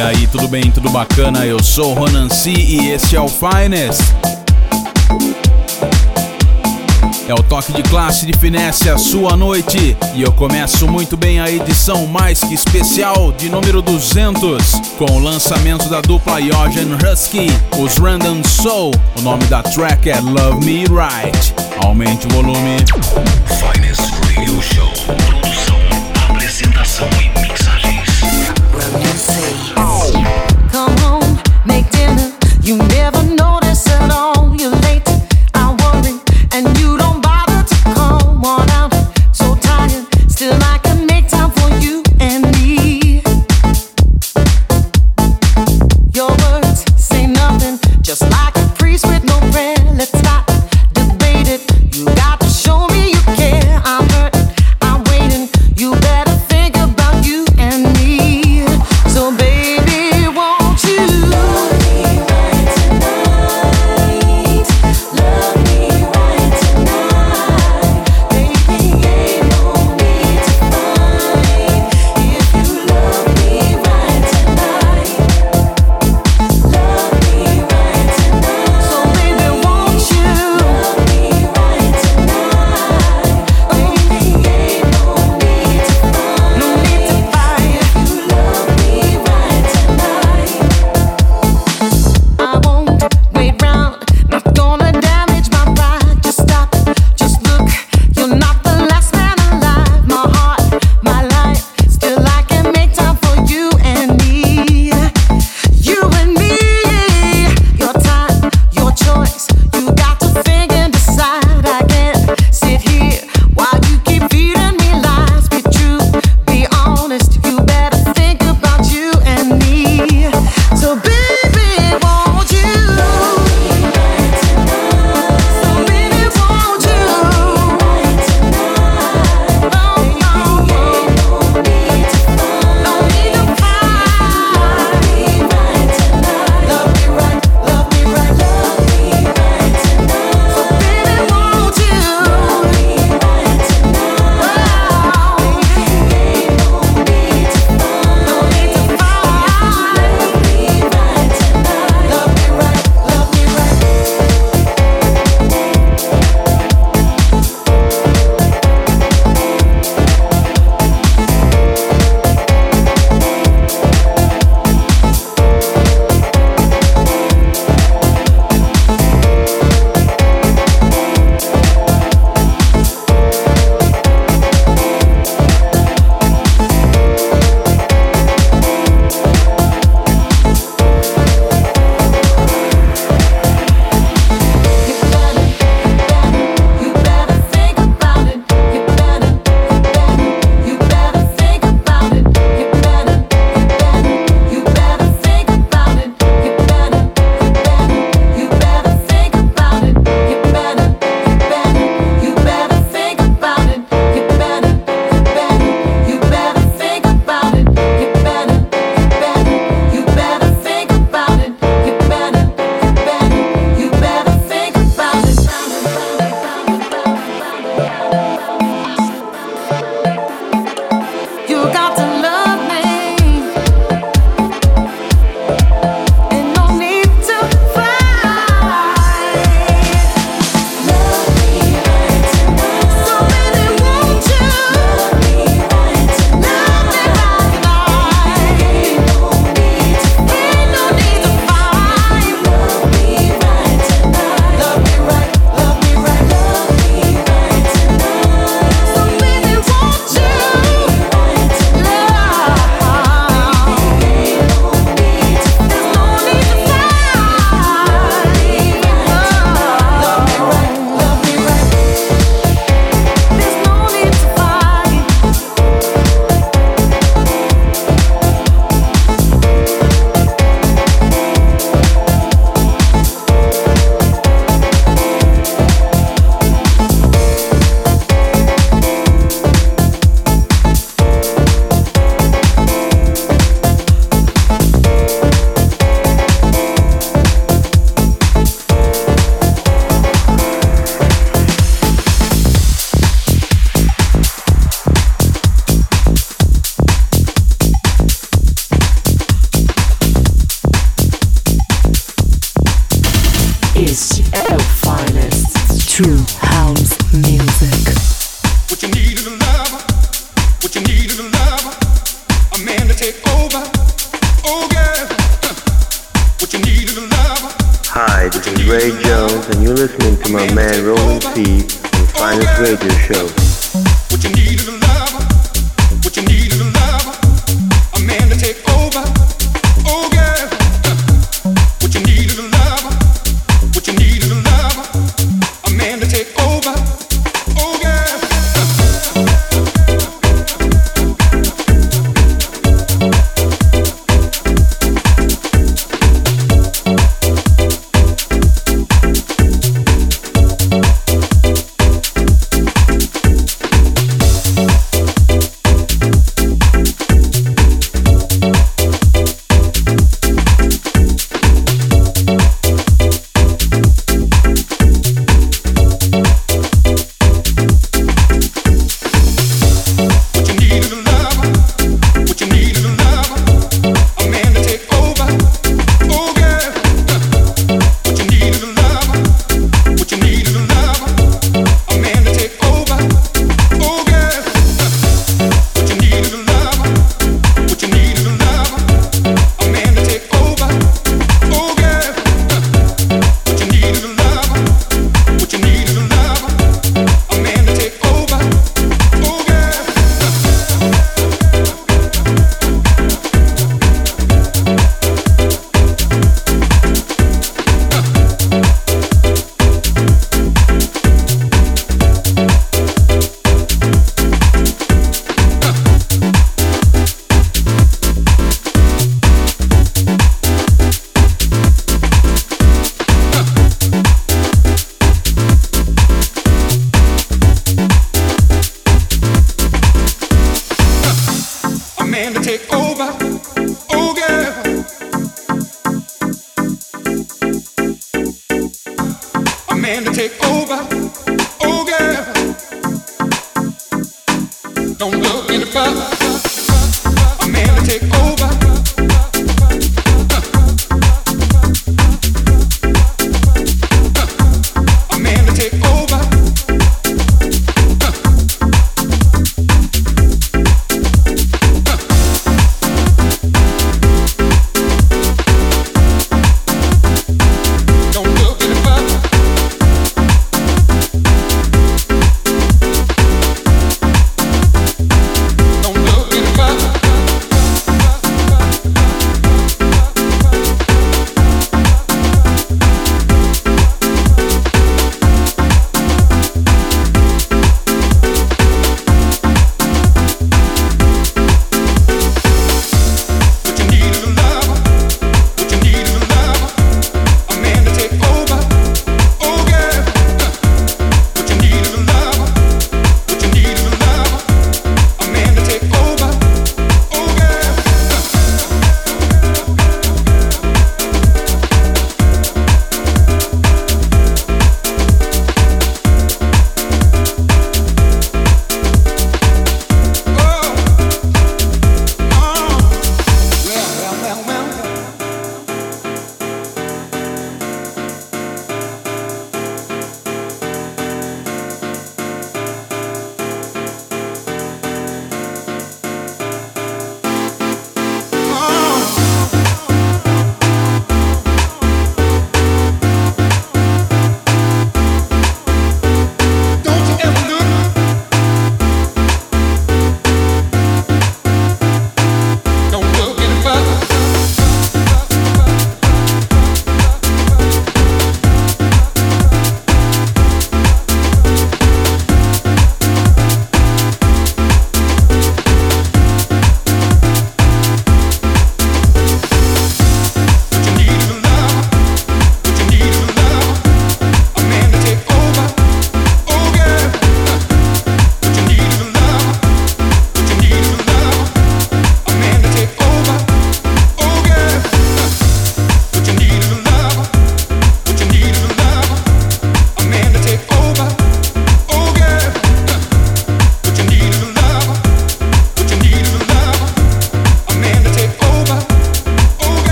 E aí, tudo bem? Tudo bacana? Eu sou o Ronan C e este é o Finest. É o toque de classe de finesse a sua noite. E eu começo muito bem a edição mais que especial de número 200 com o lançamento da dupla Yogen Husky, os Random Soul. O nome da track é Love Me Right. Aumente o volume. Finest Radio Show.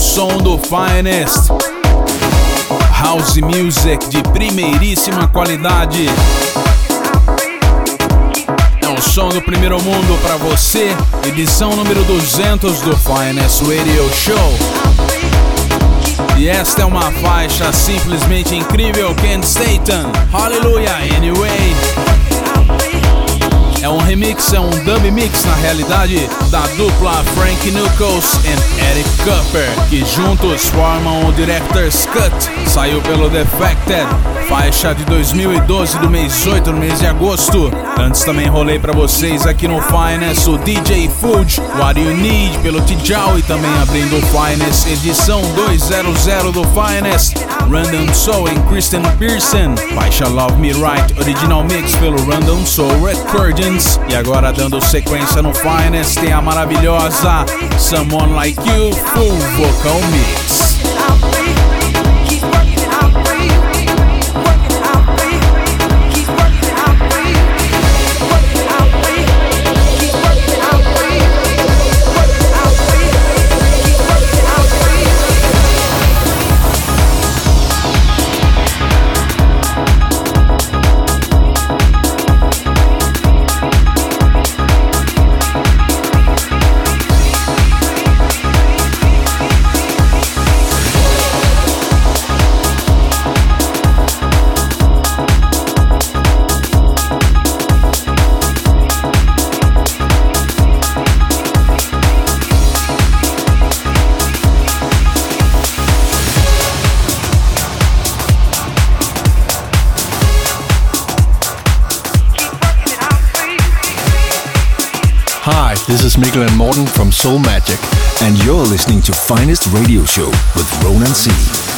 Som do Finest. House Music de primeiríssima qualidade. É o som do primeiro mundo para você, edição número 200 do Finest Radio Show. E esta é uma faixa simplesmente incrível, Ken Staten. Hallelujah, anyway. É um remix, é um dub mix na realidade da dupla Frank Knuckles e Eric Cooper, que juntos formam o Director's Cut. Saiu pelo Defected, faixa de 2012 do mês 8 no mês de agosto. Antes também rolei para vocês aqui no Finest o DJ Food, What You Need pelo Tijal e também abrindo o Finest edição 200 do Finest, Random Soul em Kristen Pearson, faixa Love Me Right, original mix pelo Random Soul Recording. E agora dando sequência no Finest tem a maravilhosa Someone Like You Full Vocal Mix. Mikkel and Morten from Soul Magic. And you're listening to Finest Radio Show with Ronan C.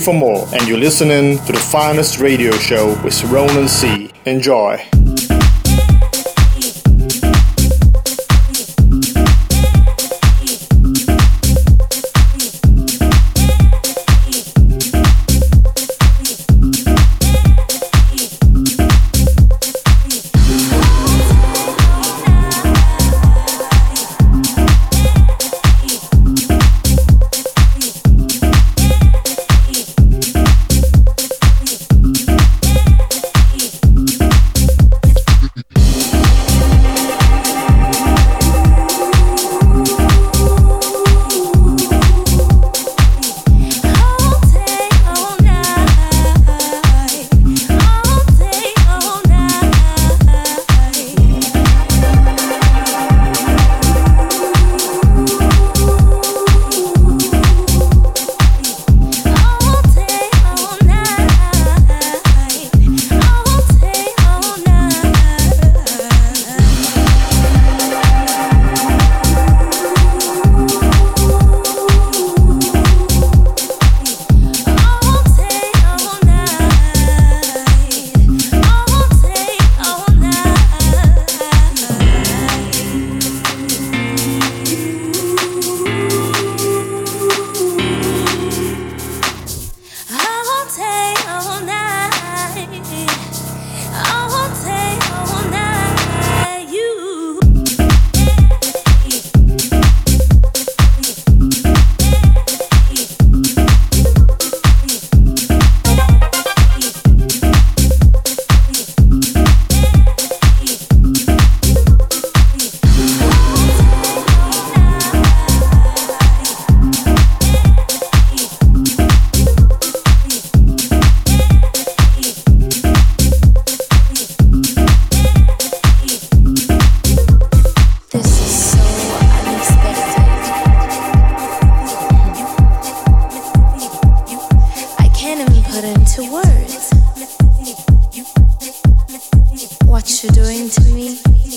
for More, and you're listening to the finest radio show with Ronan C. Enjoy. please.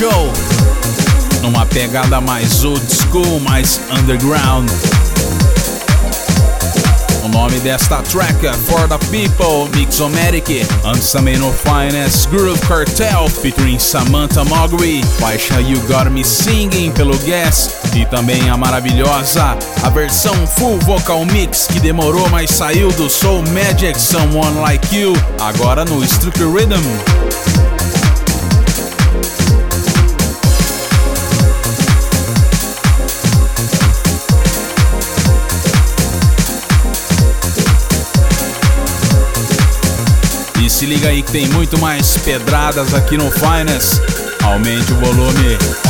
Show. Numa pegada mais old school, mais underground. O nome desta track é For the People, Mixomatic, antes também no Finest Groove Cartel, featuring Samantha Mogri, faixa You Got Me Singing pelo Guess, e também a maravilhosa, a versão full vocal mix que demorou, mas saiu do Soul Magic Someone Like You, agora no Strict Rhythm. Liga aí que tem muito mais pedradas aqui no Finest. Aumente o volume.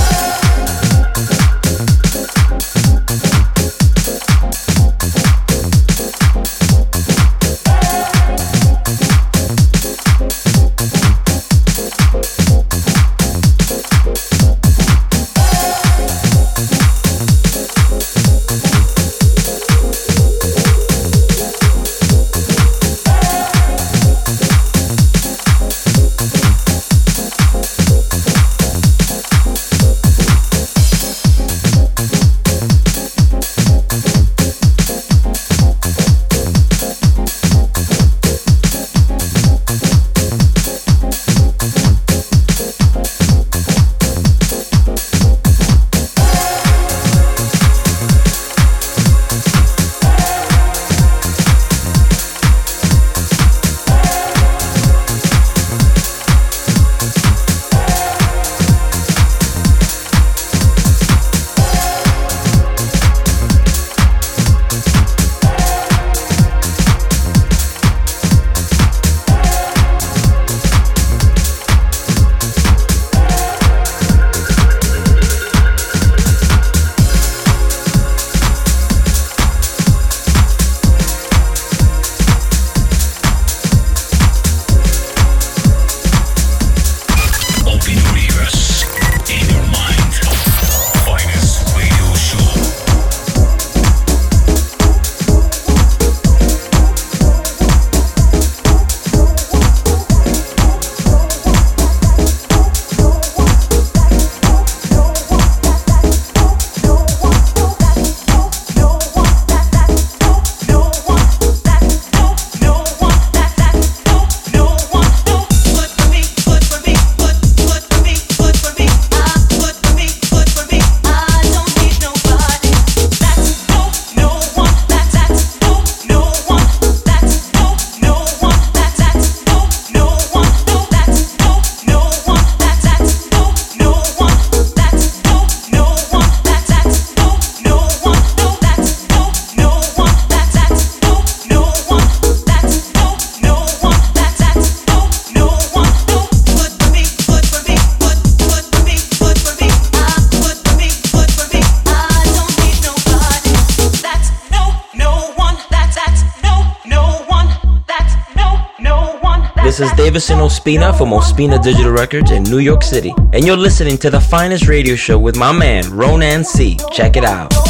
Davison Ospina from Ospina Digital Records in New York City. And you're listening to the finest radio show with my man, Ronan C. Check it out.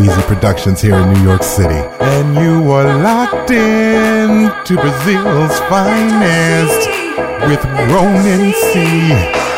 Wheezy Productions here in New York City. And you are locked in to Brazil's finest with Ronan C.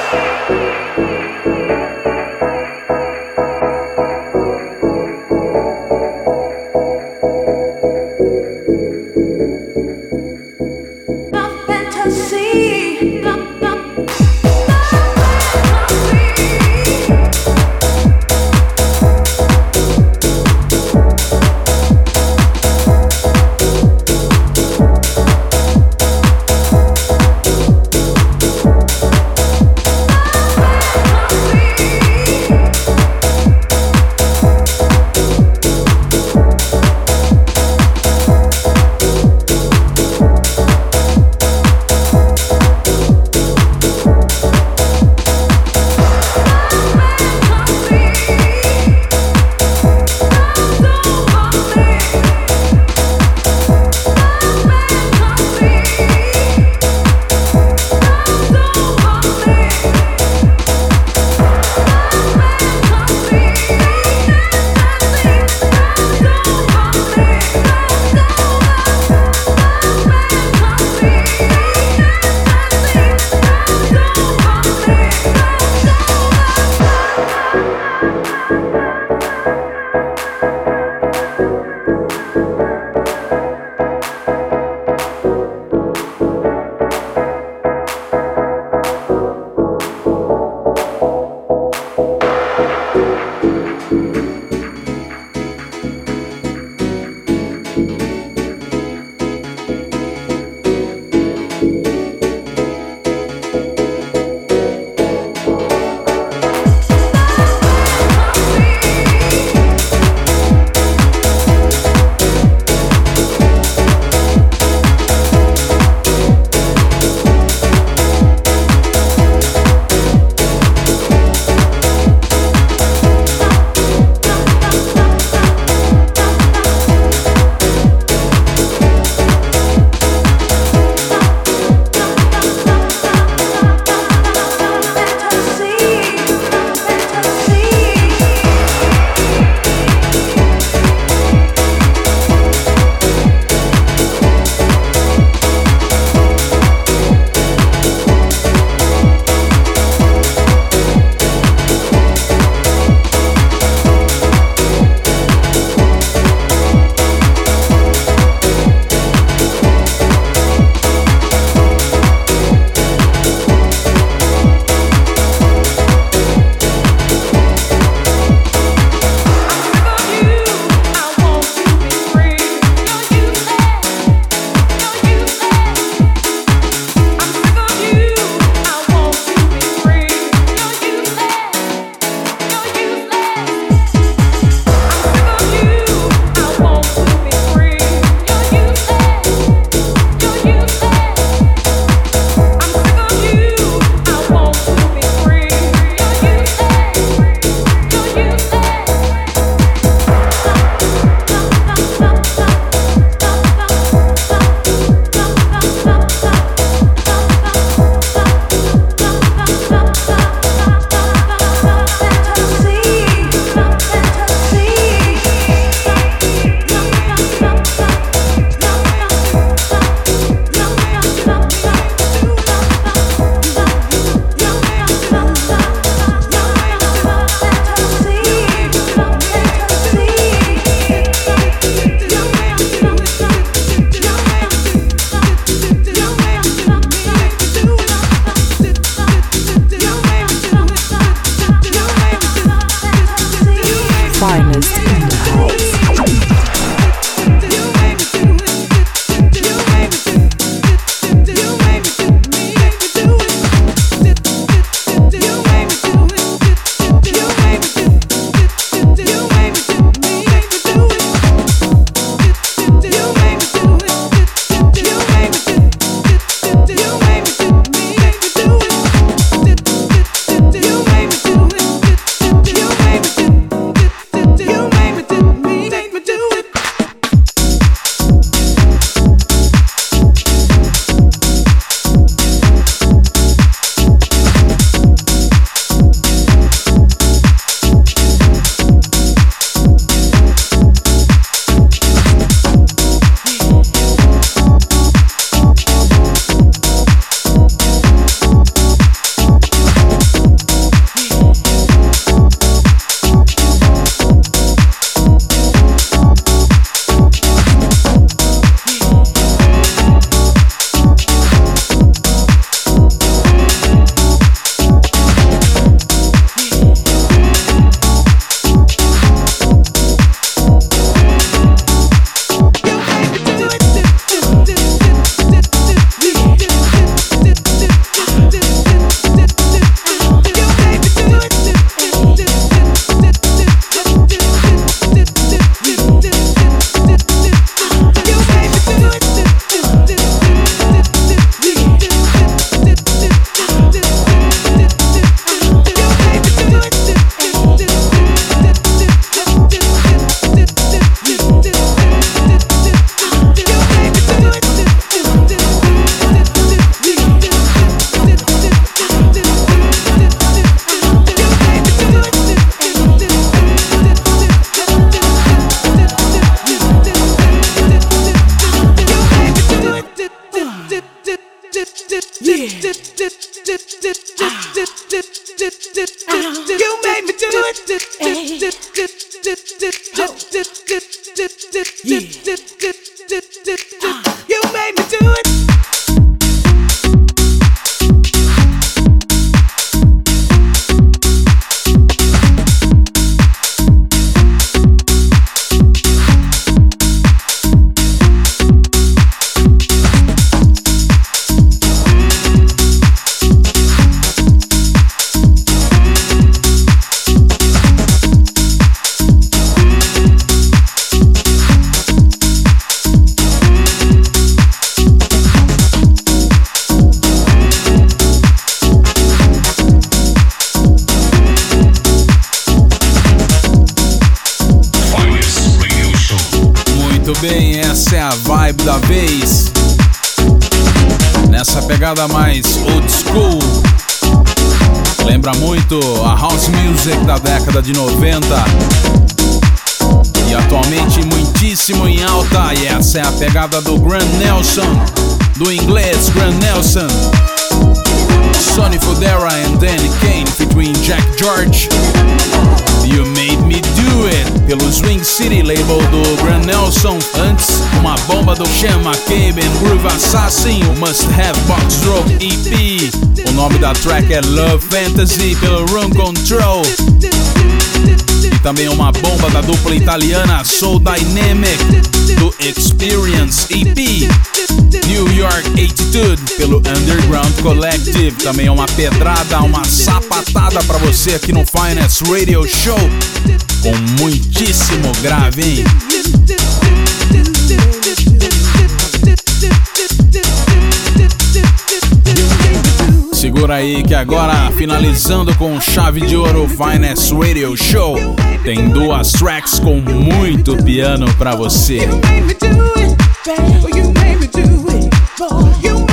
pegada mais old school. Lembra muito a house music da década de 90. E atualmente muitíssimo em alta. E essa é a pegada do Grand Nelson, do inglês Grand Nelson. Sonny Fodera and Danny Kane featuring Jack George. You Made Me Do It, pelo Swing City label do Grand Nelson. Antes, uma bomba do Sean McCabe and Groove Assassin, o Must Have Box Drop EP. O nome da track é Love Fantasy, pelo Room Control. E também uma bomba da dupla italiana Soul Dynamic, do Experience EP. New York Attitude, pelo Underground Collective. Também uma pedrada, uma sapatada para você aqui no Finest Radio Show. Com muitíssimo grave, hein? Segura aí que agora, finalizando com chave de ouro Finest Radio Show, tem duas tracks com muito piano para você. You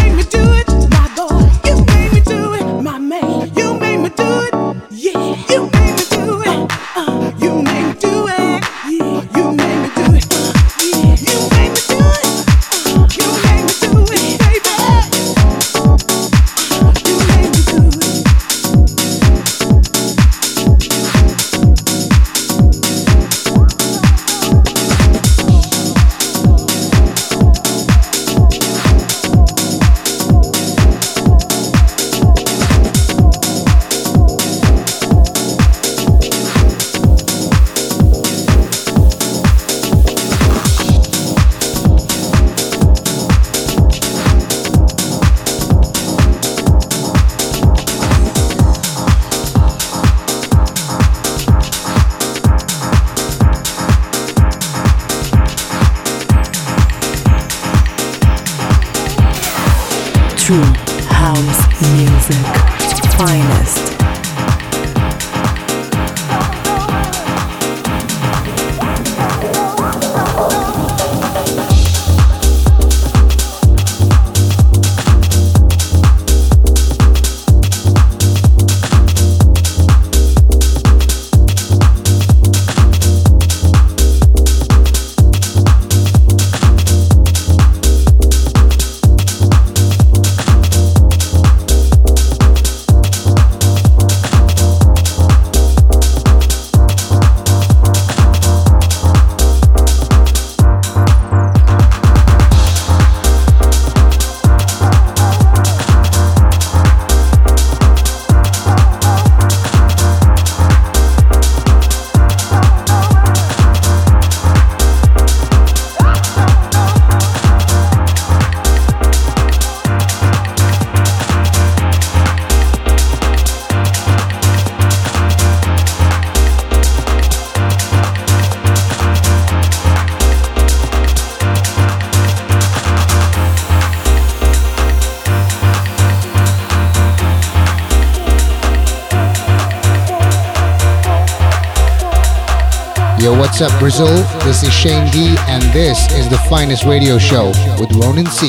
what's up, Brazil? This is Shane D, and this is the finest radio show with Ronan C.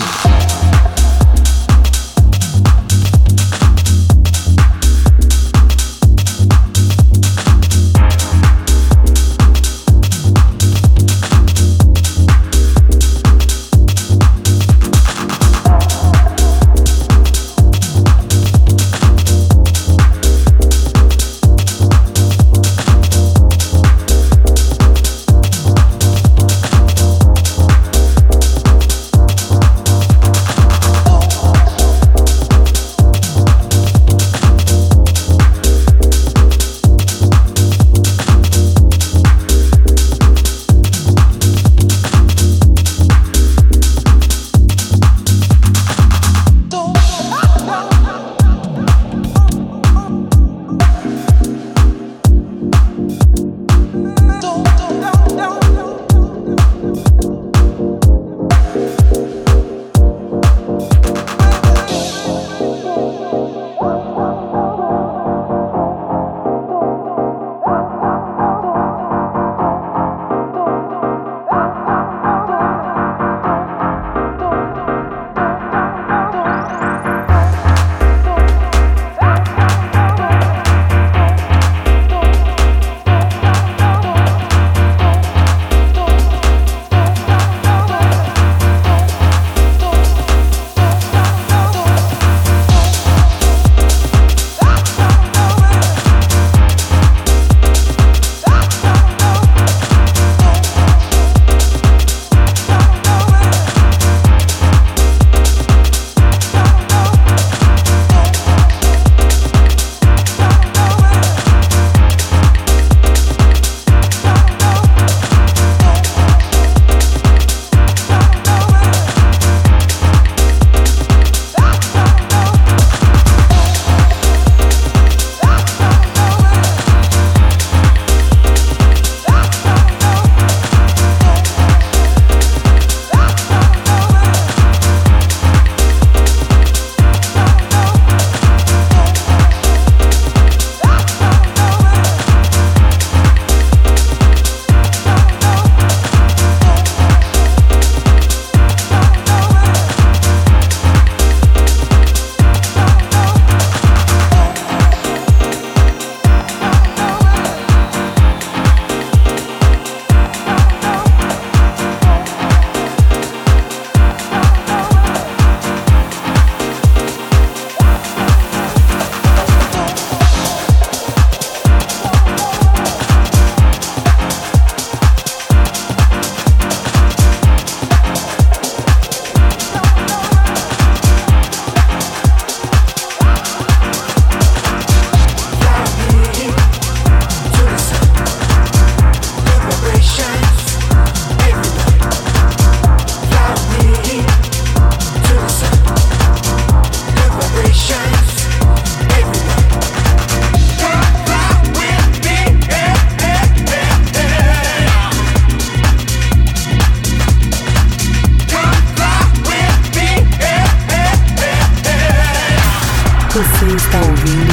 Você está ouvindo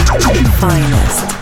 Finest.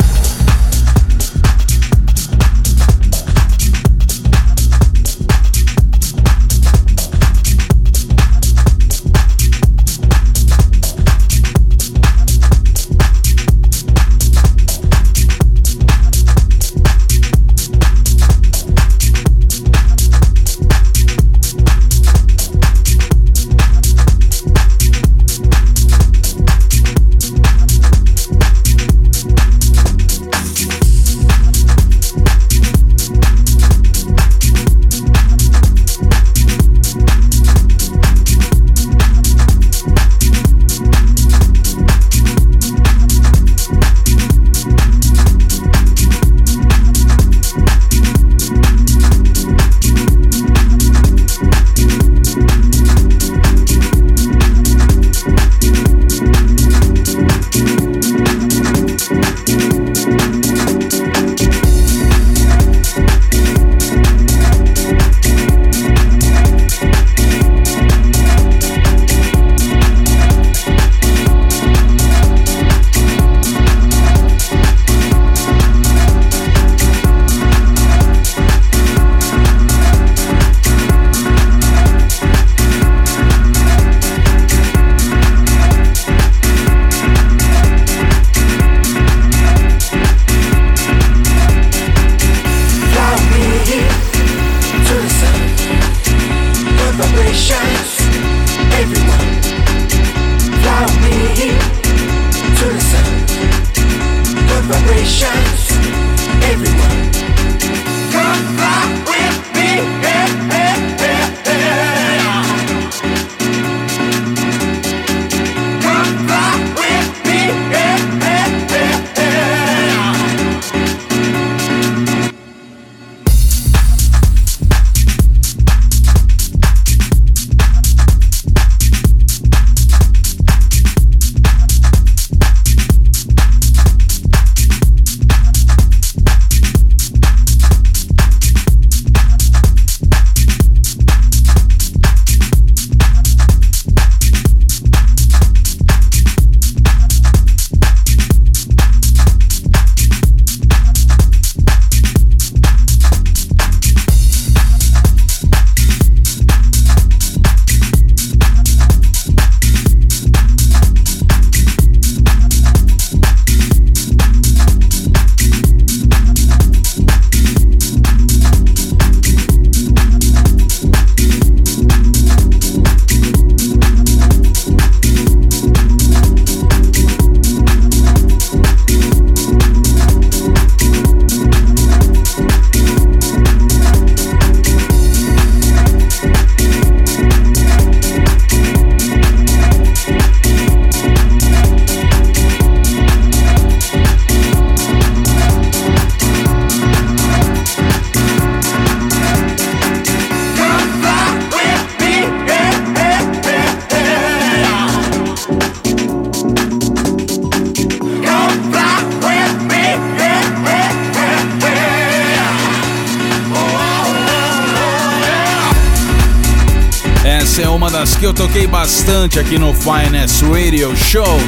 Aqui no Finest Radio Show.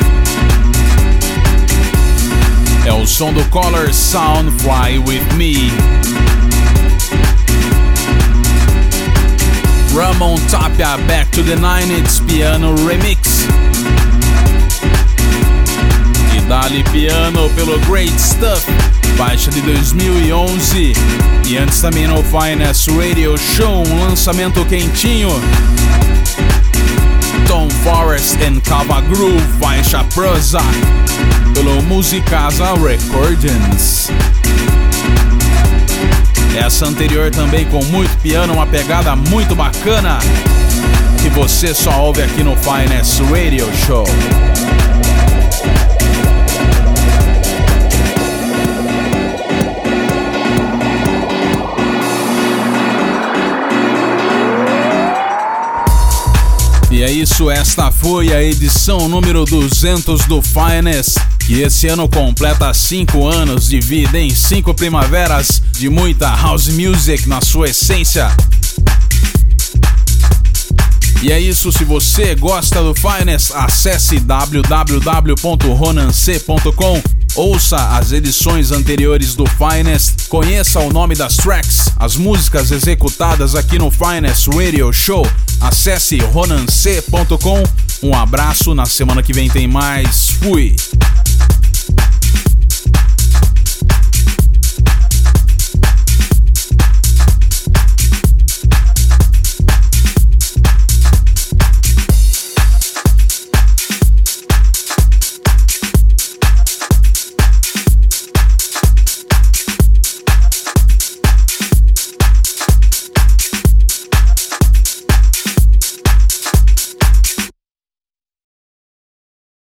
É o som do Color Sound Fly With Me. Ramon Tapia Back to the Nine It's Piano Remix. E Dali Piano pelo Great Stuff, baixa de 2011. E antes também no Finest Radio Show, um lançamento quentinho Tom Forest and Cava Groove, faixa Prozac, pelo Musicasa Recordings. Essa anterior também com muito piano, uma pegada muito bacana, que você só ouve aqui no Finest Radio Show. E é isso, esta foi a edição número 200 do Finest, que esse ano completa 5 anos de vida em 5 primaveras de muita house music na sua essência. E é isso, se você gosta do Finest, acesse www.ronance.com Ouça as edições anteriores do Finest, conheça o nome das tracks, as músicas executadas aqui no Finest Radio Show. Acesse ronance.com. Um abraço, na semana que vem tem mais. Fui!